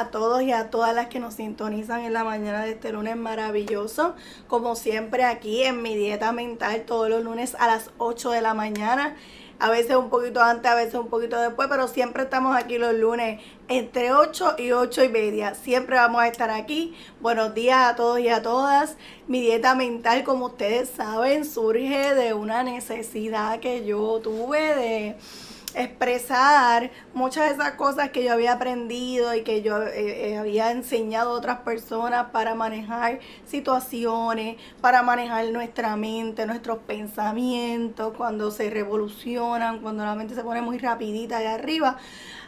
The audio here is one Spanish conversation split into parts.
a todos y a todas las que nos sintonizan en la mañana de este lunes maravilloso. Como siempre aquí en mi dieta mental todos los lunes a las 8 de la mañana. A veces un poquito antes, a veces un poquito después, pero siempre estamos aquí los lunes entre 8 y 8 y media. Siempre vamos a estar aquí. Buenos días a todos y a todas. Mi dieta mental, como ustedes saben, surge de una necesidad que yo tuve de expresar muchas de esas cosas que yo había aprendido y que yo eh, eh, había enseñado a otras personas para manejar situaciones, para manejar nuestra mente, nuestros pensamientos, cuando se revolucionan, cuando la mente se pone muy rapidita de arriba.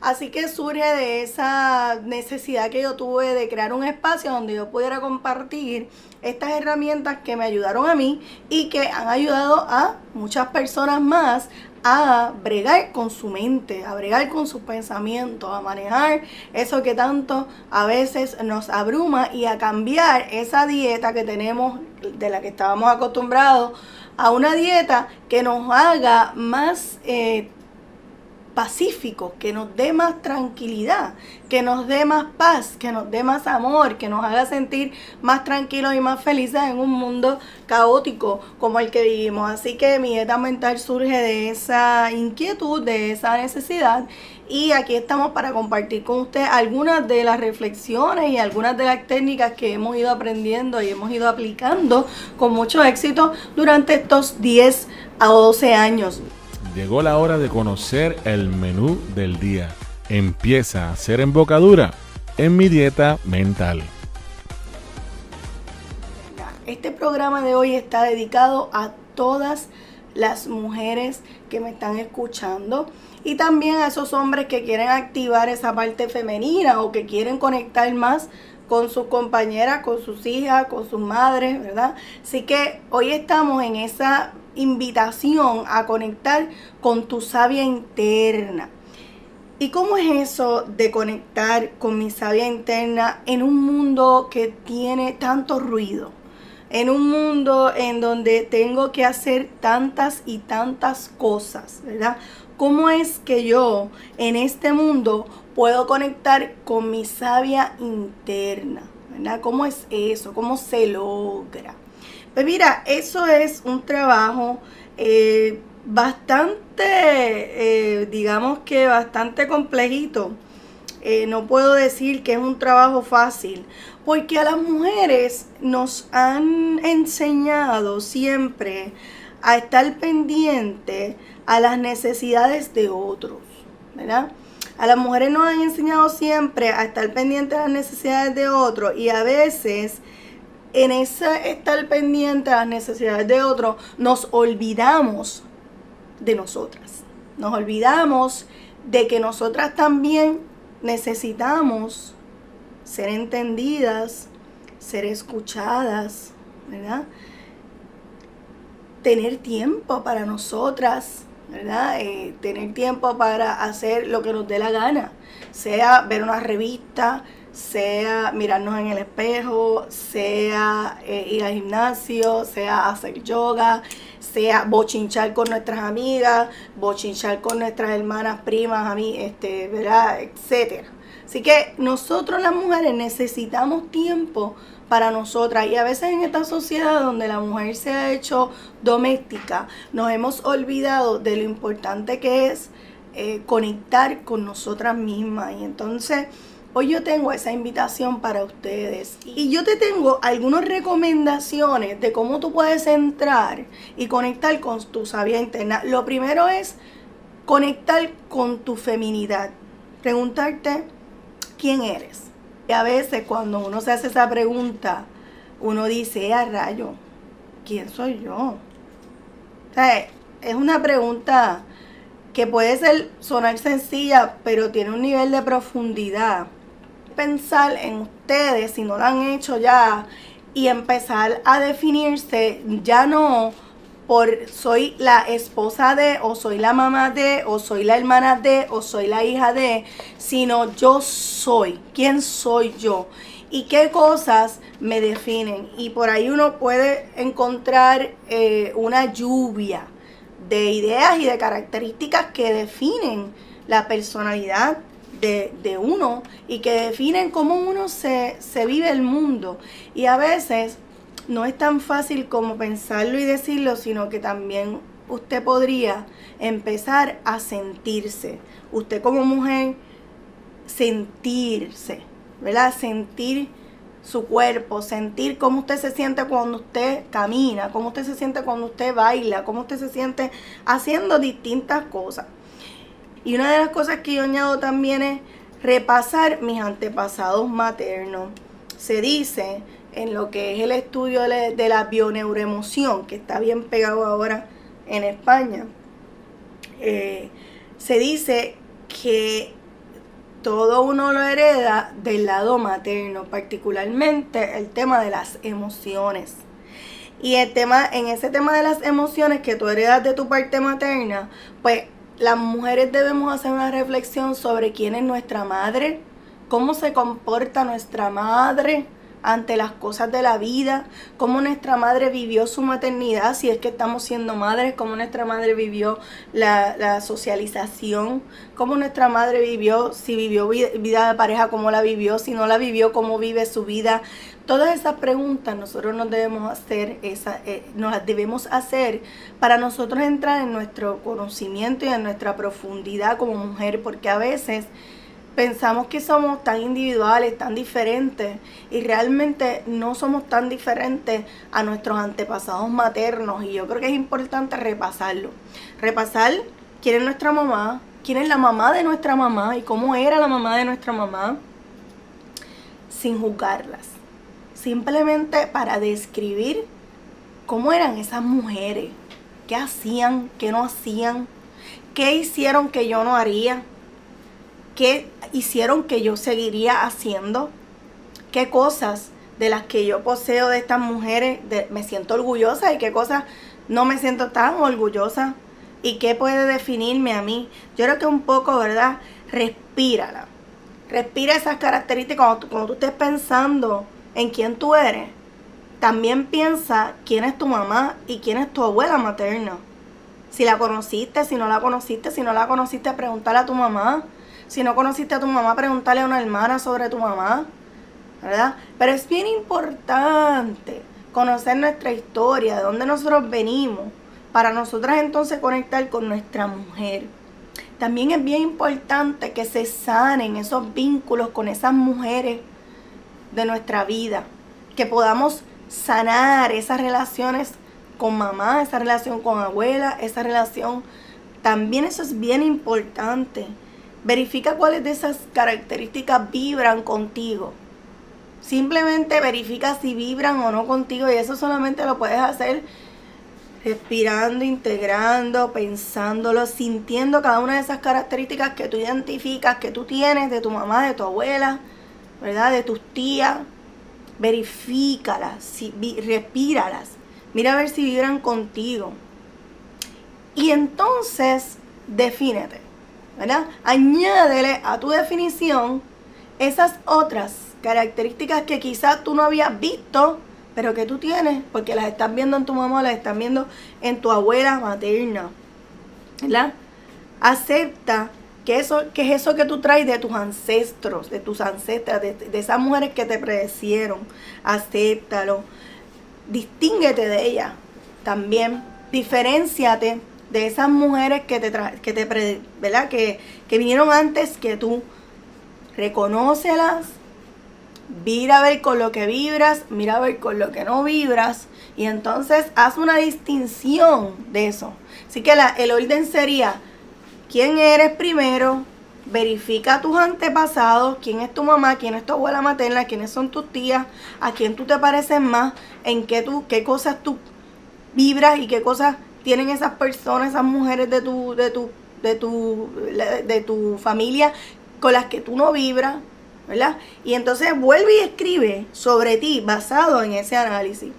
Así que surge de esa necesidad que yo tuve de crear un espacio donde yo pudiera compartir estas herramientas que me ayudaron a mí y que han ayudado a muchas personas más a bregar con su mente, a bregar con sus pensamientos, a manejar eso que tanto a veces nos abruma y a cambiar esa dieta que tenemos, de la que estábamos acostumbrados, a una dieta que nos haga más eh, pacífico, que nos dé más tranquilidad, que nos dé más paz, que nos dé más amor, que nos haga sentir más tranquilos y más felices en un mundo caótico como el que vivimos. Así que mi dieta mental surge de esa inquietud, de esa necesidad y aquí estamos para compartir con usted algunas de las reflexiones y algunas de las técnicas que hemos ido aprendiendo y hemos ido aplicando con mucho éxito durante estos 10 a 12 años. Llegó la hora de conocer el menú del día. Empieza a ser embocadura en mi dieta mental. Este programa de hoy está dedicado a todas las mujeres que me están escuchando y también a esos hombres que quieren activar esa parte femenina o que quieren conectar más con sus compañeras, con sus hijas, con sus madres, ¿verdad? Así que hoy estamos en esa invitación a conectar con tu sabia interna. ¿Y cómo es eso de conectar con mi sabia interna en un mundo que tiene tanto ruido? En un mundo en donde tengo que hacer tantas y tantas cosas, ¿verdad? ¿Cómo es que yo en este mundo puedo conectar con mi sabia interna? ¿Verdad? ¿Cómo es eso? ¿Cómo se logra? Pues mira, eso es un trabajo eh, bastante, eh, digamos que bastante complejito. Eh, no puedo decir que es un trabajo fácil, porque a las mujeres nos han enseñado siempre a estar pendiente a las necesidades de otros, ¿verdad? A las mujeres nos han enseñado siempre a estar pendiente a las necesidades de otros y a veces en ese estar pendiente a las necesidades de otros, nos olvidamos de nosotras. Nos olvidamos de que nosotras también necesitamos ser entendidas, ser escuchadas, ¿verdad? Tener tiempo para nosotras, ¿verdad? Eh, tener tiempo para hacer lo que nos dé la gana, sea ver una revista, sea mirarnos en el espejo, sea eh, ir al gimnasio, sea hacer yoga, sea bochinchar con nuestras amigas, bochinchar con nuestras hermanas, primas, a mí, este, ¿verdad? etcétera. Así que nosotros las mujeres necesitamos tiempo para nosotras y a veces en esta sociedad donde la mujer se ha hecho doméstica, nos hemos olvidado de lo importante que es eh, conectar con nosotras mismas y entonces Hoy yo tengo esa invitación para ustedes y yo te tengo algunas recomendaciones de cómo tú puedes entrar y conectar con tu sabia interna. Lo primero es conectar con tu feminidad. Preguntarte quién eres. Y a veces cuando uno se hace esa pregunta, uno dice, a rayo, ¿quién soy yo? O es una pregunta que puede ser sonar sencilla, pero tiene un nivel de profundidad pensar en ustedes, si no lo han hecho ya, y empezar a definirse ya no por soy la esposa de, o soy la mamá de, o soy la hermana de, o soy la hija de, sino yo soy, quién soy yo y qué cosas me definen. Y por ahí uno puede encontrar eh, una lluvia de ideas y de características que definen la personalidad de, uno y que definen cómo uno se, se vive el mundo. Y a veces no es tan fácil como pensarlo y decirlo, sino que también usted podría empezar a sentirse. Usted como mujer, sentirse, ¿verdad? Sentir su cuerpo, sentir cómo usted se siente cuando usted camina, cómo usted se siente cuando usted baila, cómo usted se siente haciendo distintas cosas. Y una de las cosas que yo añado también es repasar mis antepasados maternos. Se dice en lo que es el estudio de la bioneuroemoción, que está bien pegado ahora en España, eh, se dice que todo uno lo hereda del lado materno, particularmente el tema de las emociones. Y el tema, en ese tema de las emociones que tú heredas de tu parte materna, pues las mujeres debemos hacer una reflexión sobre quién es nuestra madre, cómo se comporta nuestra madre, ante las cosas de la vida, cómo nuestra madre vivió su maternidad, si es que estamos siendo madres, cómo nuestra madre vivió la, socialización, cómo nuestra madre vivió, si vivió vida, de pareja, cómo la vivió, si no la vivió, cómo vive su vida. Todas esas preguntas nosotros nos debemos hacer, esa, eh, nos las debemos hacer para nosotros entrar en nuestro conocimiento y en nuestra profundidad como mujer, porque a veces pensamos que somos tan individuales, tan diferentes, y realmente no somos tan diferentes a nuestros antepasados maternos. Y yo creo que es importante repasarlo. Repasar quién es nuestra mamá, quién es la mamá de nuestra mamá y cómo era la mamá de nuestra mamá, sin juzgarlas. Simplemente para describir cómo eran esas mujeres, qué hacían, qué no hacían, qué hicieron que yo no haría qué hicieron que yo seguiría haciendo, qué cosas de las que yo poseo de estas mujeres me siento orgullosa y qué cosas no me siento tan orgullosa y qué puede definirme a mí. Yo creo que un poco, ¿verdad? Respírala. Respira esas características cuando tú, cuando tú estés pensando en quién tú eres. También piensa quién es tu mamá y quién es tu abuela materna. Si la conociste, si no la conociste, si no la conociste, pregúntale a tu mamá si no conociste a tu mamá, preguntarle a una hermana sobre tu mamá, ¿verdad? Pero es bien importante conocer nuestra historia, de dónde nosotros venimos, para nosotras entonces conectar con nuestra mujer. También es bien importante que se sanen esos vínculos con esas mujeres de nuestra vida, que podamos sanar esas relaciones con mamá, esa relación con abuela, esa relación, también eso es bien importante Verifica cuáles de esas características vibran contigo. Simplemente verifica si vibran o no contigo y eso solamente lo puedes hacer respirando, integrando, pensándolo, sintiendo cada una de esas características que tú identificas, que tú tienes de tu mamá, de tu abuela, ¿verdad? De tus tías. Verifícalas, si, respíralas. Mira a ver si vibran contigo. Y entonces, defínete. ¿Verdad? Añádele a tu definición esas otras características que quizás tú no habías visto, pero que tú tienes, porque las estás viendo en tu mamá, las estás viendo en tu abuela materna. ¿Verdad? Acepta que, eso, que es eso que tú traes de tus ancestros, de tus ancestras, de, de esas mujeres que te predecieron. Acéptalo. Distínguete de ellas también. Diferenciate de esas mujeres que te, que te ¿verdad? Que, que vinieron antes que tú. Reconócelas, mira a ver con lo que vibras, mira a ver con lo que no vibras y entonces haz una distinción de eso. Así que el orden sería, ¿quién eres primero? Verifica tus antepasados, quién es tu mamá, quién es tu abuela materna, quiénes son tus tías, a quién tú te pareces más, en qué, tú, qué cosas tú vibras y qué cosas tienen esas personas, esas mujeres de tu, de tu, de tu, de tu familia con las que tú no vibras, ¿verdad? Y entonces vuelve y escribe sobre ti basado en ese análisis.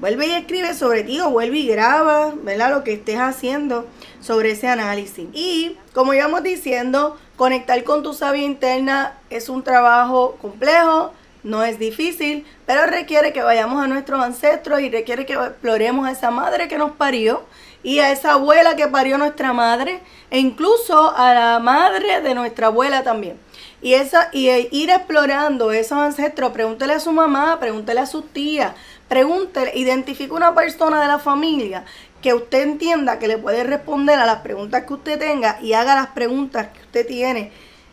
Vuelve y escribe sobre ti o vuelve y graba, ¿verdad? Lo que estés haciendo sobre ese análisis. Y como íbamos diciendo, conectar con tu sabia interna es un trabajo complejo, no es difícil, pero requiere que vayamos a nuestros ancestros y requiere que exploremos a esa madre que nos parió y a esa abuela que parió nuestra madre e incluso a la madre de nuestra abuela también. Y, esa, y ir explorando esos ancestros, pregúntele a su mamá, pregúntele a su tía, pregúntele, identifique una persona de la familia que usted entienda que le puede responder a las preguntas que usted tenga y haga las preguntas que usted tiene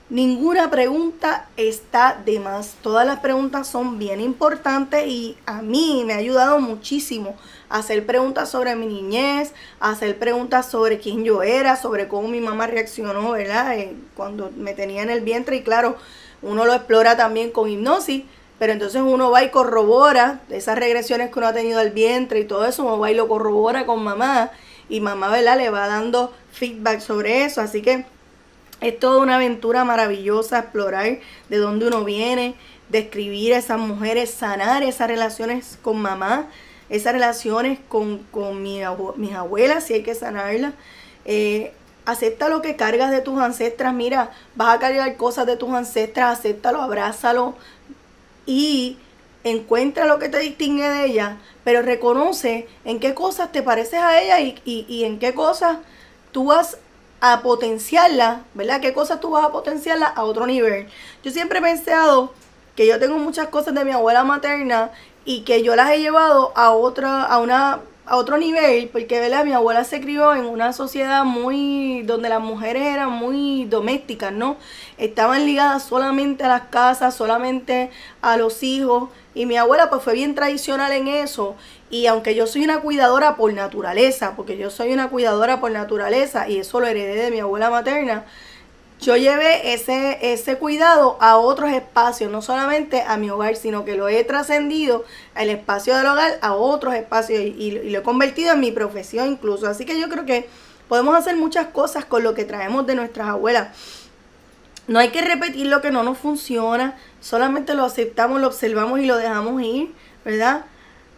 Ninguna pregunta está de más. Todas las preguntas son bien importantes y a mí me ha ayudado muchísimo hacer preguntas sobre mi niñez, hacer preguntas sobre quién yo era, sobre cómo mi mamá reaccionó, ¿verdad? Eh, cuando me tenía en el vientre y claro, uno lo explora también con hipnosis, pero entonces uno va y corrobora esas regresiones que uno ha tenido al vientre y todo eso, uno va y lo corrobora con mamá y mamá, ¿verdad? Le va dando feedback sobre eso, así que es toda una aventura maravillosa explorar de dónde uno viene, describir a esas mujeres, sanar esas relaciones con mamá, esas relaciones con, mis abuelas, si hay que sanarlas. Eh, acepta lo que cargas de tus ancestras. Mira, vas a cargar cosas de tus ancestras, acéptalo, abrázalo y encuentra lo que te distingue de ella, pero reconoce en qué cosas te pareces a ella y, y en qué cosas tú vas a potenciarla, ¿verdad? ¿Qué cosas tú vas a potenciarla a otro nivel? Yo siempre he pensado que yo tengo muchas cosas de mi abuela materna y que yo las he llevado a otra, a una a otro nivel, porque ¿verdad? mi abuela se crió en una sociedad muy donde las mujeres eran muy domésticas, ¿no? Estaban ligadas solamente a las casas, solamente a los hijos, y mi abuela pues fue bien tradicional en eso, y aunque yo soy una cuidadora por naturaleza, porque yo soy una cuidadora por naturaleza, y eso lo heredé de mi abuela materna, yo llevé ese, ese cuidado a otros espacios, no solamente a mi hogar, sino que lo he trascendido al espacio del hogar a otros espacios y, lo he convertido en mi profesión incluso. Así que yo creo que podemos hacer muchas cosas con lo que traemos de nuestras abuelas. No hay que repetir lo que no nos funciona, solamente lo aceptamos, lo observamos y lo dejamos ir, ¿verdad?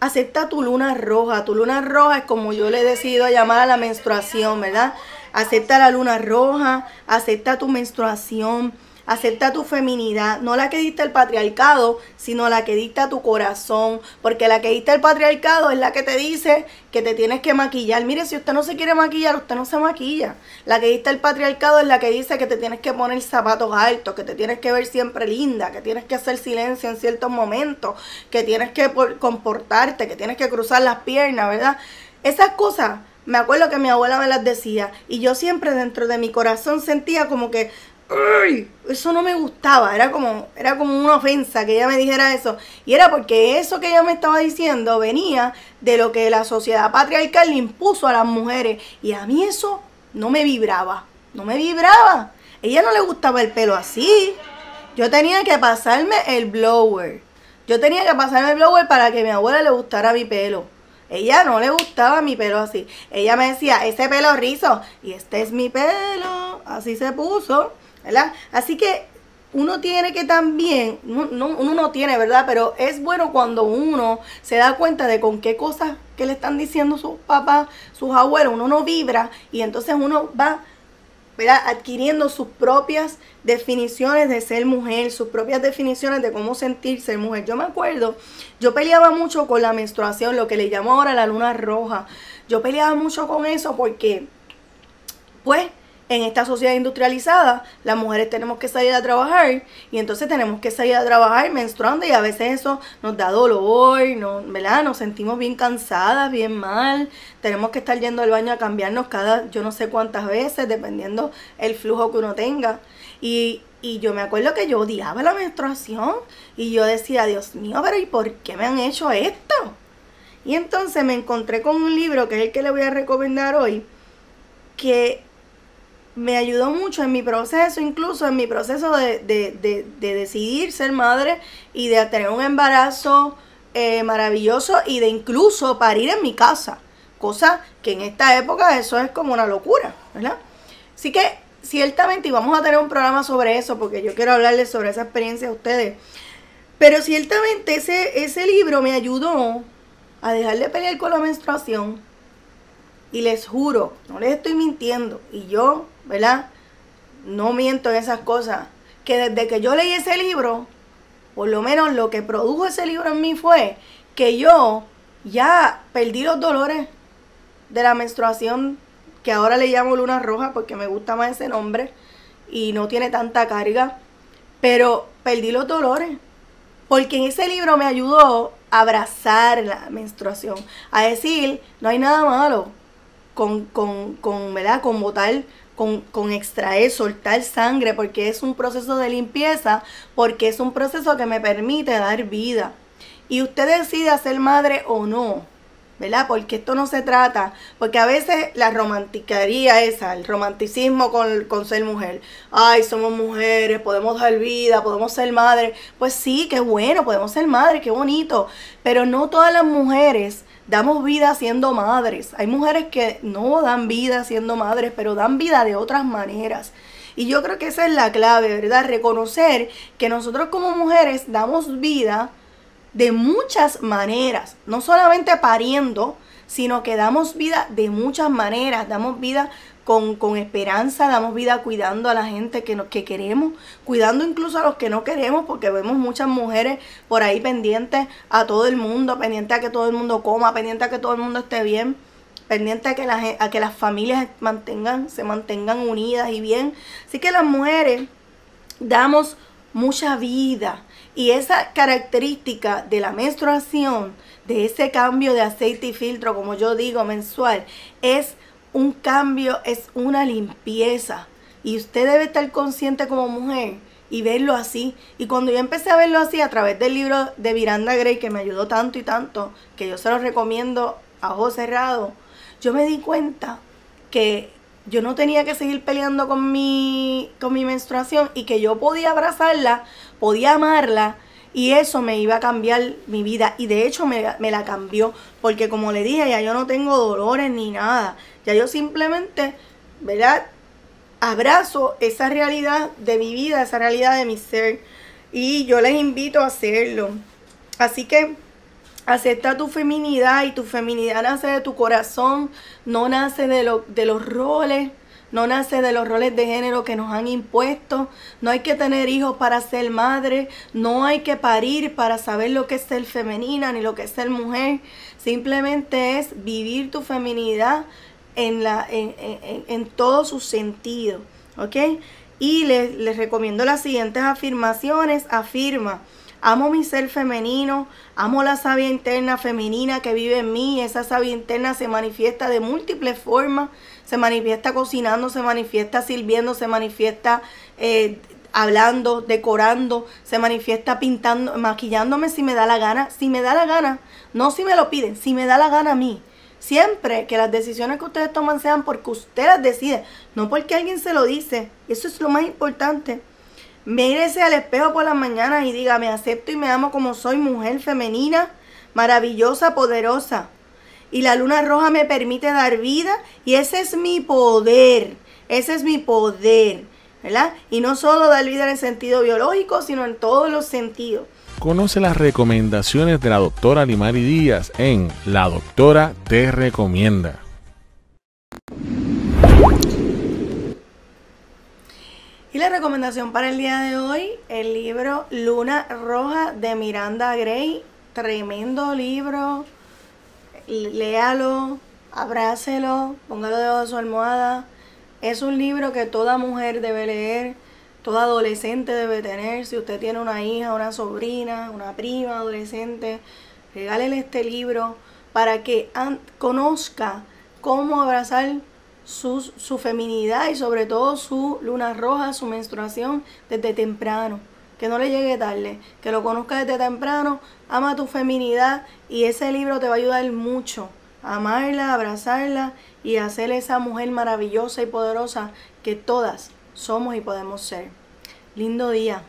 Acepta tu luna roja. Tu luna roja es como yo le he decidido llamar a la menstruación, ¿verdad? Acepta la luna roja, acepta tu menstruación, acepta tu feminidad, no la que dicta el patriarcado, sino la que dicta tu corazón, porque la que dicta el patriarcado es la que te dice que te tienes que maquillar. Mire, si usted no se quiere maquillar, usted no se maquilla. La que dicta el patriarcado es la que dice que te tienes que poner zapatos altos, que te tienes que ver siempre linda, que tienes que hacer silencio en ciertos momentos, que tienes que comportarte, que tienes que cruzar las piernas, ¿verdad? Esas cosas me acuerdo que mi abuela me las decía y yo siempre dentro de mi corazón sentía como que ¡Ay! eso no me gustaba, era como, era como una ofensa que ella me dijera eso. Y era porque eso que ella me estaba diciendo venía de lo que la sociedad patriarcal impuso a las mujeres. Y a mí eso no me vibraba, no me vibraba. ella no le gustaba el pelo así. Yo tenía que pasarme el blower. Yo tenía que pasarme el blower para que mi abuela le gustara mi pelo. Ella no le gustaba mi pelo así. Ella me decía, ese pelo rizo. Y este es mi pelo. Así se puso. ¿Verdad? Así que uno tiene que también, no, uno no tiene, ¿verdad? Pero es bueno cuando uno se da cuenta de con qué cosas que le están diciendo sus papás, sus abuelos, uno no vibra y entonces uno va adquiriendo sus propias definiciones de ser mujer, sus propias definiciones de cómo sentir ser mujer. Yo me acuerdo, yo peleaba mucho con la menstruación, lo que le llamo ahora la luna roja. Yo peleaba mucho con eso porque, pues, en esta sociedad industrializada, las mujeres tenemos que salir a trabajar y entonces tenemos que salir a trabajar menstruando y a veces eso nos da dolor, no, ¿verdad? Nos sentimos bien cansadas, bien mal, tenemos que estar yendo al baño a cambiarnos cada yo no sé cuántas veces, dependiendo el flujo que uno tenga. Y, y yo me acuerdo que yo odiaba la menstruación y yo decía, Dios mío, pero ¿y por qué me han hecho esto? Y entonces me encontré con un libro que es el que le voy a recomendar hoy, que me ayudó mucho en mi proceso, incluso en mi proceso de, decidir ser madre y de tener un embarazo eh, maravilloso y de incluso parir en mi casa. Cosa que en esta época eso es como una locura, ¿verdad? Así que ciertamente, y vamos a tener un programa sobre eso, porque yo quiero hablarles sobre esa experiencia a ustedes. Pero ciertamente ese, ese libro me ayudó a dejar de pelear con la menstruación. Y les juro, no les estoy mintiendo. Y yo ¿verdad? No miento en esas cosas. Que desde que yo leí ese libro, por lo menos lo que produjo ese libro en mí fue que yo ya perdí los dolores de la menstruación, que ahora le llamo luna roja porque me gusta más ese nombre y no tiene tanta carga, pero perdí los dolores. Porque en ese libro me ayudó a abrazar la menstruación, a decir, no hay nada malo con, con, con ¿verdad? Con botar con, con, extraer, soltar sangre, porque es un proceso de limpieza, porque es un proceso que me permite dar vida. Y usted decide ser madre o no. ¿verdad? Porque esto no se trata, porque a veces la romanticaría esa, el romanticismo con, con, ser mujer. Ay, somos mujeres, podemos dar vida, podemos ser madres. Pues sí, qué bueno, podemos ser madres, qué bonito. Pero no todas las mujeres damos vida siendo madres. Hay mujeres que no dan vida siendo madres, pero dan vida de otras maneras. Y yo creo que esa es la clave, ¿verdad? Reconocer que nosotros como mujeres damos vida de muchas maneras, no solamente pariendo, sino que damos vida de muchas maneras, damos vida con, con, esperanza, damos vida cuidando a la gente que, que queremos, cuidando incluso a los que no queremos, porque vemos muchas mujeres por ahí pendientes a todo el mundo, pendientes a que todo el mundo coma, pendientes a que todo el mundo esté bien, pendientes a que, la, a que las familias mantengan, se mantengan unidas y bien. Así que las mujeres damos mucha vida, y esa característica de la menstruación, de ese cambio de aceite y filtro, como yo digo, mensual, es un cambio, es una limpieza. Y usted debe estar consciente como mujer y verlo así. Y cuando yo empecé a verlo así a través del libro de Miranda Gray, que me ayudó tanto y tanto, que yo se lo recomiendo a ojos cerrados, yo me di cuenta que yo no tenía que seguir peleando con mi, con mi menstruación y que yo podía abrazarla, podía amarla y eso me iba a cambiar mi vida. Y de hecho me, me la cambió porque como le dije, ya yo no tengo dolores ni nada. Ya yo simplemente, ¿verdad? Abrazo esa realidad de mi vida, esa realidad de mi ser. Y yo les invito a hacerlo. Así que Acepta tu feminidad y tu feminidad nace de tu corazón, no nace de, lo, de los roles, no nace de los roles de género que nos han impuesto. No hay que tener hijos para ser madre, no hay que parir para saber lo que es ser femenina ni lo que es ser mujer. Simplemente es vivir tu feminidad en, la, en, en, en todo su sentido. ¿Ok? Y les, les recomiendo las siguientes afirmaciones. Afirma. Amo mi ser femenino, amo la sabia interna femenina que vive en mí. Esa sabia interna se manifiesta de múltiples formas. Se manifiesta cocinando, se manifiesta sirviendo, se manifiesta eh, hablando, decorando, se manifiesta pintando, maquillándome si me da la gana. Si me da la gana, no si me lo piden, si me da la gana a mí. Siempre que las decisiones que ustedes toman sean porque usted las decide, no porque alguien se lo dice. Eso es lo más importante. Mírese al espejo por las mañanas y diga, me acepto y me amo como soy, mujer femenina, maravillosa, poderosa. Y la luna roja me permite dar vida y ese es mi poder, ese es mi poder, ¿verdad? Y no solo dar vida en el sentido biológico, sino en todos los sentidos. Conoce las recomendaciones de la doctora Limari Díaz en La Doctora Te Recomienda. La recomendación para el día de hoy, el libro Luna Roja de Miranda Gray. Tremendo libro. Léalo, abrácelo, póngalo debajo de su almohada. Es un libro que toda mujer debe leer, toda adolescente debe tener. Si usted tiene una hija, una sobrina, una prima adolescente, regálele este libro para que conozca cómo abrazar su, su feminidad y sobre todo su luna roja, su menstruación desde temprano. Que no le llegue tarde, que lo conozca desde temprano, ama tu feminidad y ese libro te va a ayudar mucho amarla, abrazarla y a ser esa mujer maravillosa y poderosa que todas somos y podemos ser. Lindo día.